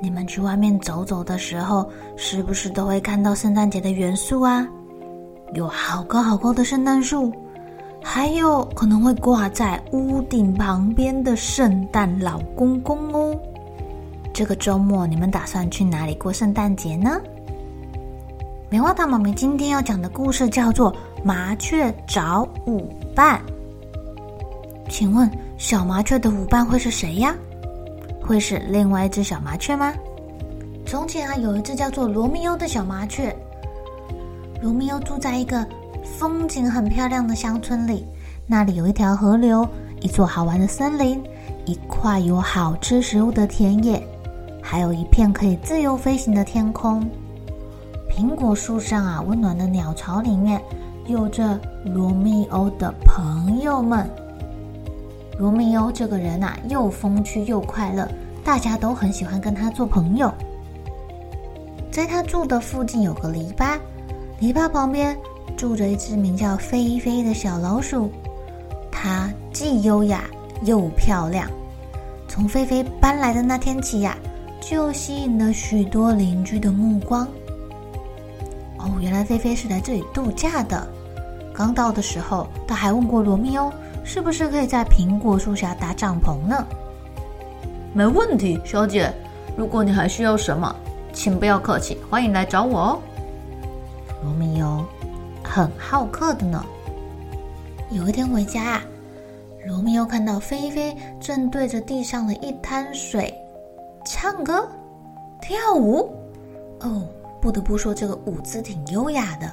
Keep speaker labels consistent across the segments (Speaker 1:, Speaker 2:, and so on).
Speaker 1: 你们去外面走走的时候，是不是都会看到圣诞节的元素啊？有好高好高的圣诞树，还有可能会挂在屋顶旁边的圣诞老公公哦。这个周末你们打算去哪里过圣诞节呢？棉花糖妈咪今天要讲的故事叫做《麻雀找舞伴》。请问小麻雀的舞伴会是谁呀？会是另外一只小麻雀吗？从前啊，有一只叫做罗密欧的小麻雀。罗密欧住在一个风景很漂亮的乡村里，那里有一条河流，一座好玩的森林，一块有好吃食物的田野，还有一片可以自由飞行的天空。苹果树上啊，温暖的鸟巢里面，有着罗密欧的朋友们。罗密欧这个人啊，又风趣又快乐，大家都很喜欢跟他做朋友。在他住的附近有个篱笆，篱笆旁边住着一只名叫菲菲的小老鼠，它既优雅又漂亮。从菲菲搬来的那天起呀，就吸引了许多邻居的目光。哦，原来菲菲是来这里度假的。刚到的时候，他还问过罗密欧。是不是可以在苹果树下搭帐篷呢？
Speaker 2: 没问题，小姐。如果你还需要什么，请不要客气，欢迎来找我哦。
Speaker 1: 罗密欧很好客的呢。有一天回家啊，罗密欧看到菲菲正对着地上的一滩水唱歌、跳舞。哦，不得不说，这个舞姿挺优雅的。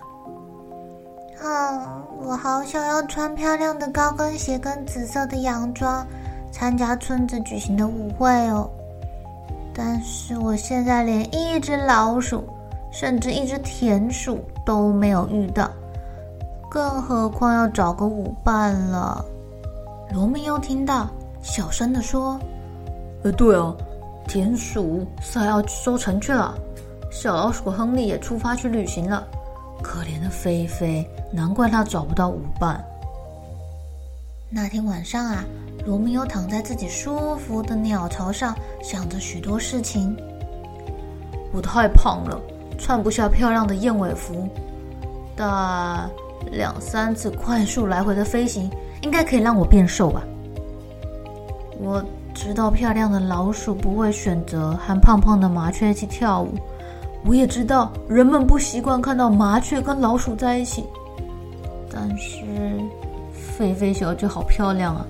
Speaker 1: 啊，我好想要穿漂亮的高跟鞋跟紫色的洋装，参加村子举行的舞会哦。但是我现在连一只老鼠，甚至一只田鼠都没有遇到，更何况要找个舞伴了。罗密欧听到，小声的说：“
Speaker 2: 呃，对哦，田鼠赛要收成去了，小老鼠亨利也出发去旅行了。”可怜的菲菲，难怪她找不到舞伴。
Speaker 1: 那天晚上啊，罗密欧躺在自己舒服的鸟巢上，想着许多事情。
Speaker 2: 我太胖了，穿不下漂亮的燕尾服，但两三次快速来回的飞行，应该可以让我变瘦吧。我知道漂亮的老鼠不会选择和胖胖的麻雀一起跳舞。我也知道人们不习惯看到麻雀跟老鼠在一起，但是菲菲小姐好漂亮啊！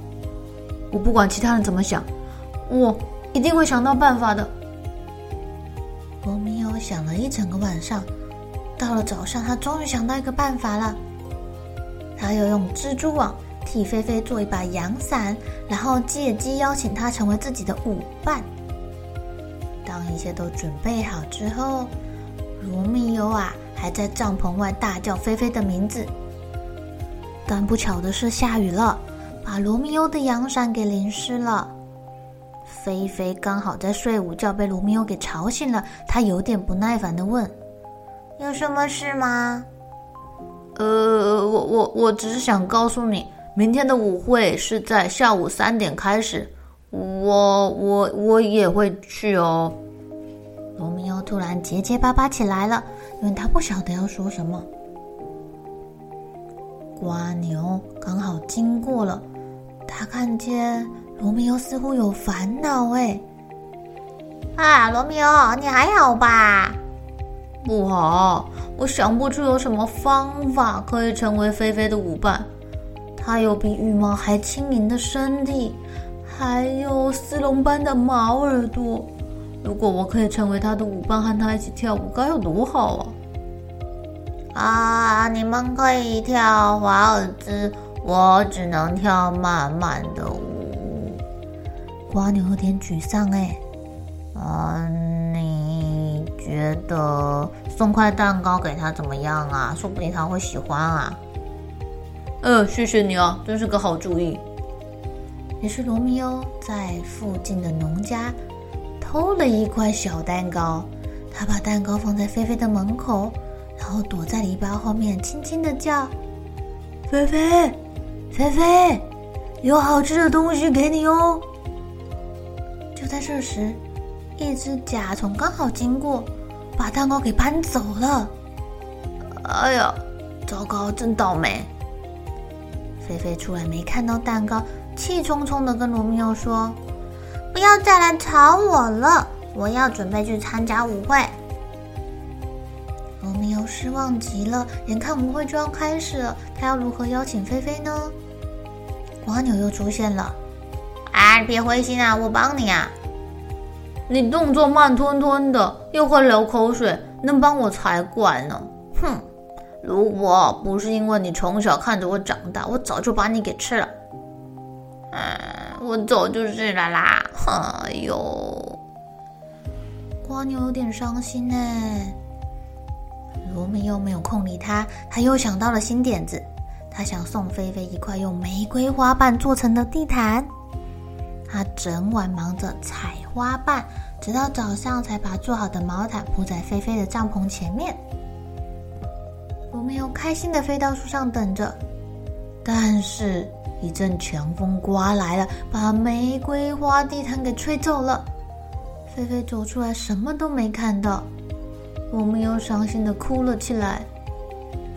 Speaker 2: 我不管其他人怎么想，我一定会想到办法的。
Speaker 1: 罗密欧想了一整个晚上，到了早上，他终于想到一个办法了。他要用蜘蛛网替菲菲做一把阳伞，然后借机邀请她成为自己的舞伴。当一切都准备好之后，罗密欧啊，还在帐篷外大叫菲菲的名字。但不巧的是，下雨了，把罗密欧的阳伞给淋湿了。菲菲刚好在睡午觉，被罗密欧给吵醒了。他有点不耐烦地问：“有什么事吗？”“
Speaker 2: 呃，我我我只是想告诉你，明天的舞会是在下午三点开始，我我我也会去哦。”
Speaker 1: 罗密欧突然结结巴巴起来了，因为他不晓得要说什么。瓜牛刚好经过了，他看见罗密欧似乎有烦恼。哎，啊，罗密欧，你还好吧？
Speaker 2: 不好，我想不出有什么方法可以成为菲菲的舞伴。它有比羽毛还轻盈的身体，还有丝绒般的毛耳朵。如果我可以成为他的舞伴，和他一起跳舞，该有多好
Speaker 1: 啊！啊，你们可以跳华尔兹，我只能跳慢慢的舞。
Speaker 2: 蜗牛有点沮丧哎。
Speaker 1: 啊，你觉得送块蛋糕给他怎么样啊？说不定他会喜欢啊。
Speaker 2: 呃，谢谢你啊，真是个好主意。
Speaker 1: 于是罗密欧在附近的农家偷了一块小蛋糕，他把蛋糕放在菲菲的门口，然后躲在篱笆后面，轻轻的叫：“菲菲，菲菲，有好吃的东西给你哦。”就在这时，一只甲虫刚好经过，把蛋糕给搬走了。
Speaker 2: 哎呀，糟糕，真倒霉！
Speaker 1: 菲菲出来没看到蛋糕，气冲冲的跟罗密欧说：“不要再来吵我了，我要准备去参加舞会。”罗密欧失望极了，眼看舞会就要开始了，他要如何邀请菲菲呢？蜗牛又出现了，哎，别灰心啊，我帮你啊！
Speaker 2: 你动作慢吞吞的，又会流口水，能帮我才怪呢！
Speaker 1: 哼。如果不是因为你从小看着我长大，我早就把你给吃了。
Speaker 2: 嗯，我走就是了啦。哎呦，
Speaker 1: 蜗牛有点伤心呢。罗密欧没有空理他，他又想到了新点子。他想送菲菲一块用玫瑰花瓣做成的地毯。他整晚忙着采花瓣，直到早上才把做好的毛毯铺在菲菲的帐篷前面。罗密欧开心的飞到树上等着，但是，一阵强风刮来了，把玫瑰花地毯给吹走了。菲菲走出来，什么都没看到。我们又伤心的哭了起来。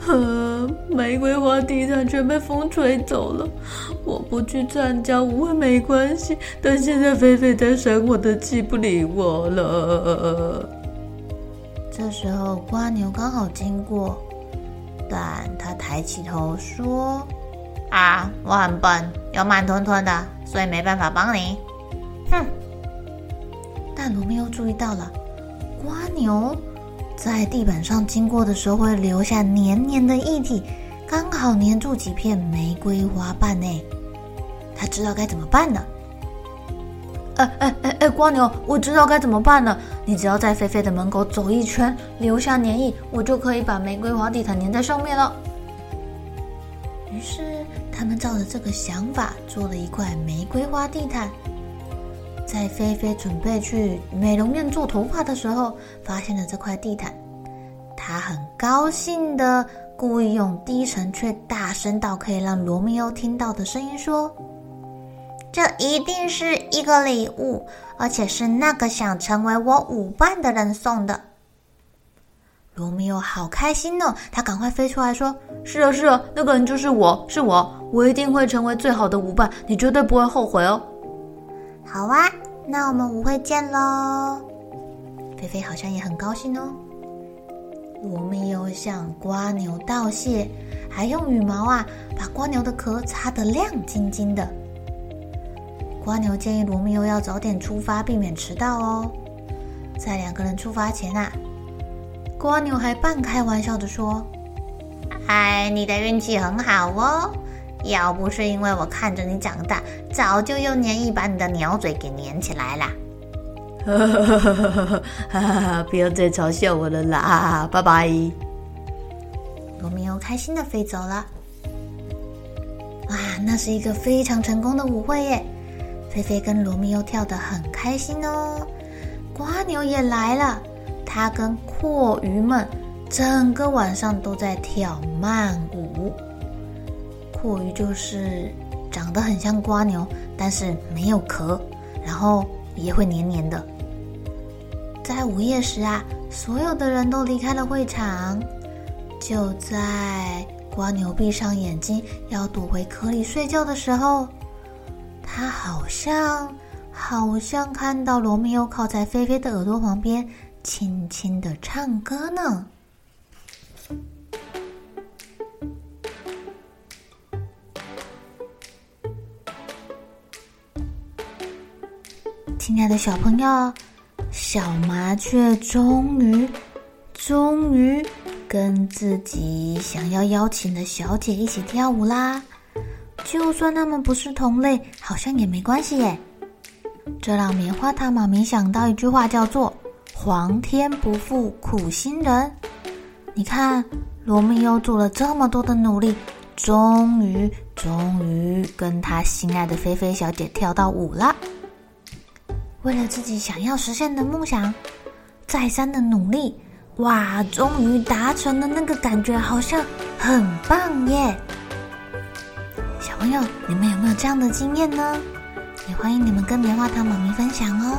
Speaker 2: 呵，玫瑰花地毯全被风吹走了。我不去参加舞会没关系，但现在菲菲在生我的气，不理我了。
Speaker 1: 这时候，瓜牛刚好经过。但他抬起头说：“啊，我很笨，又慢吞吞的，所以没办法帮你。”哼！但罗密欧注意到了，蜗牛在地板上经过的时候会留下黏黏的液体，刚好黏住几片玫瑰花瓣呢。他知道该怎么办了。
Speaker 2: 哎哎哎哎，蜗牛，我知道该怎么办了。你只要在菲菲的门口走一圈，留下粘液，我就可以把玫瑰花地毯粘在上面了。
Speaker 1: 于是他们照着这个想法做了一块玫瑰花地毯。在菲菲准备去美容院做头发的时候，发现了这块地毯，他很高兴的故意用低沉却大声到可以让罗密欧听到的声音说。这一定是一个礼物，而且是那个想成为我舞伴的人送的。罗密欧好开心哦，他赶快飞出来说：“
Speaker 2: 是啊，是啊，那个人就是我，是我，我一定会成为最好的舞伴，你绝对不会后悔哦。”
Speaker 1: 好啊，那我们舞会见喽。菲菲好像也很高兴哦。罗密欧向蜗牛道谢，还用羽毛啊把蜗牛的壳擦得亮晶晶的。蜗牛建议罗密欧要早点出发，避免迟到哦。在两个人出发前啊，蜗牛还半开玩笑的说：“哎，你的运气很好哦，要不是因为我看着你长大，早就用粘液把你的鸟嘴给粘起来了。”
Speaker 2: 哈哈哈哈哈哈！不要再嘲笑我了啦，拜拜。
Speaker 1: 罗密欧开心的飞走了。哇，那是一个非常成功的舞会耶！菲菲跟罗密欧跳得很开心哦，瓜牛也来了，他跟蛞蝓们整个晚上都在跳慢舞。蛞蝓就是长得很像蜗牛，但是没有壳，然后也会黏黏的。在午夜时啊，所有的人都离开了会场，就在蜗牛闭上眼睛要躲回壳里睡觉的时候。他好像好像看到罗密欧靠在菲菲的耳朵旁边，轻轻的唱歌呢。亲爱的小朋友，小麻雀终于，终于跟自己想要邀请的小姐一起跳舞啦！就算他们不是同类，好像也没关系耶。这让棉花糖妈咪想到一句话，叫做“皇天不负苦心人”。你看，罗密欧做了这么多的努力，终于，终于跟他心爱的菲菲小姐跳到舞了。为了自己想要实现的梦想，再三的努力，哇，终于达成了，那个感觉好像很棒耶！小朋友，你们有没有这样的经验呢？也欢迎你们跟棉花糖妈咪分享哦。